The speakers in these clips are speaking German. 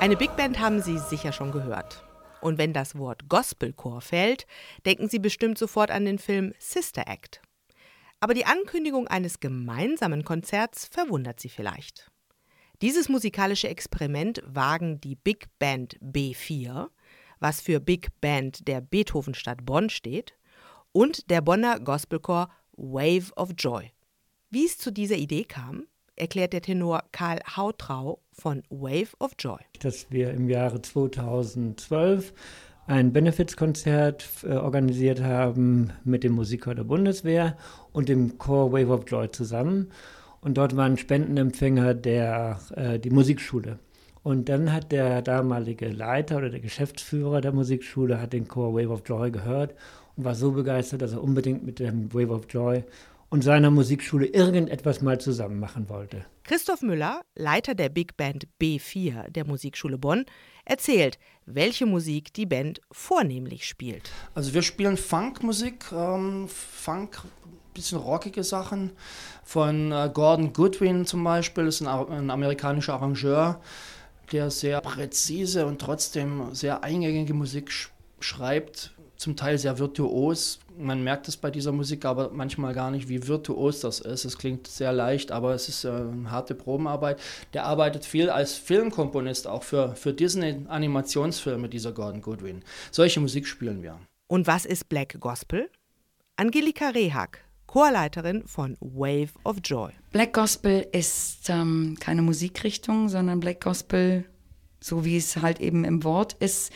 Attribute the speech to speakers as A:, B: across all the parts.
A: Eine Big Band haben Sie sicher schon gehört. Und wenn das Wort Gospelchor fällt, denken Sie bestimmt sofort an den Film Sister Act. Aber die Ankündigung eines gemeinsamen Konzerts verwundert Sie vielleicht. Dieses musikalische Experiment wagen die Big Band B4, was für Big Band der Beethovenstadt Bonn steht, und der Bonner Gospelchor Wave of Joy. Wie es zu dieser Idee kam, erklärt der Tenor Karl Hautrau von Wave of Joy.
B: Dass wir im Jahre 2012 ein Benefizkonzert äh, organisiert haben mit dem Musikchor der Bundeswehr und dem Chor Wave of Joy zusammen. Und dort war ein Spendenempfänger der, äh, die Musikschule. Und dann hat der damalige Leiter oder der Geschäftsführer der Musikschule hat den Chor Wave of Joy gehört und war so begeistert, dass er unbedingt mit dem Wave of Joy und seiner Musikschule irgendetwas mal zusammen machen wollte.
A: Christoph Müller, Leiter der Big Band B4 der Musikschule Bonn, erzählt, welche Musik die Band vornehmlich spielt.
C: Also wir spielen Funkmusik, ähm, Funk, bisschen rockige Sachen von äh, Gordon Goodwin zum Beispiel, das ist ein, ein amerikanischer Arrangeur, der sehr präzise und trotzdem sehr eingängige Musik sch schreibt, zum Teil sehr virtuos. Man merkt es bei dieser Musik aber manchmal gar nicht, wie virtuos das ist. Es klingt sehr leicht, aber es ist äh, eine harte Probenarbeit. Der arbeitet viel als Filmkomponist, auch für, für Disney-Animationsfilme, dieser Gordon Goodwin. Solche Musik spielen wir.
A: Und was ist Black Gospel? Angelika Rehak, Chorleiterin von Wave of Joy.
D: Black Gospel ist ähm, keine Musikrichtung, sondern Black Gospel, so wie es halt eben im Wort ist,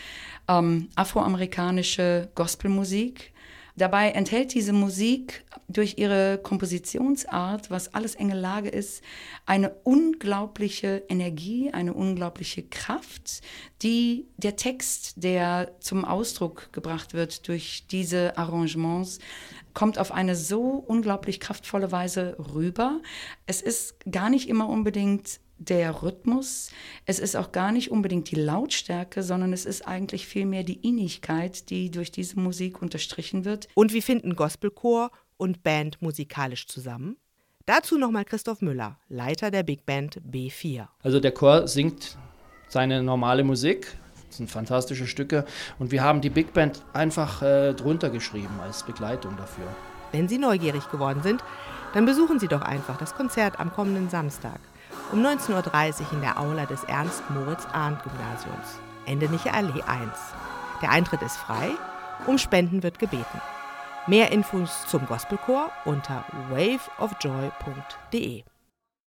D: ähm, afroamerikanische Gospelmusik. Dabei enthält diese Musik durch ihre Kompositionsart, was alles enge Lage ist, eine unglaubliche Energie, eine unglaubliche Kraft, die der Text, der zum Ausdruck gebracht wird durch diese Arrangements, kommt auf eine so unglaublich kraftvolle Weise rüber. Es ist gar nicht immer unbedingt der Rhythmus, es ist auch gar nicht unbedingt die Lautstärke, sondern es ist eigentlich vielmehr die Innigkeit, die durch diese Musik unterstrichen wird.
A: Und wie finden Gospelchor und Band musikalisch zusammen? Dazu nochmal Christoph Müller, Leiter der Big Band B4.
C: Also der Chor singt seine normale Musik, das sind fantastische Stücke und wir haben die Big Band einfach äh, drunter geschrieben als Begleitung dafür.
A: Wenn Sie neugierig geworden sind, dann besuchen Sie doch einfach das Konzert am kommenden Samstag um 19.30 Uhr in der Aula des Ernst-Moritz-Arndt-Gymnasiums, Endeniche Allee 1. Der Eintritt ist frei, um Spenden wird gebeten. Mehr Infos zum Gospelchor unter waveofjoy.de.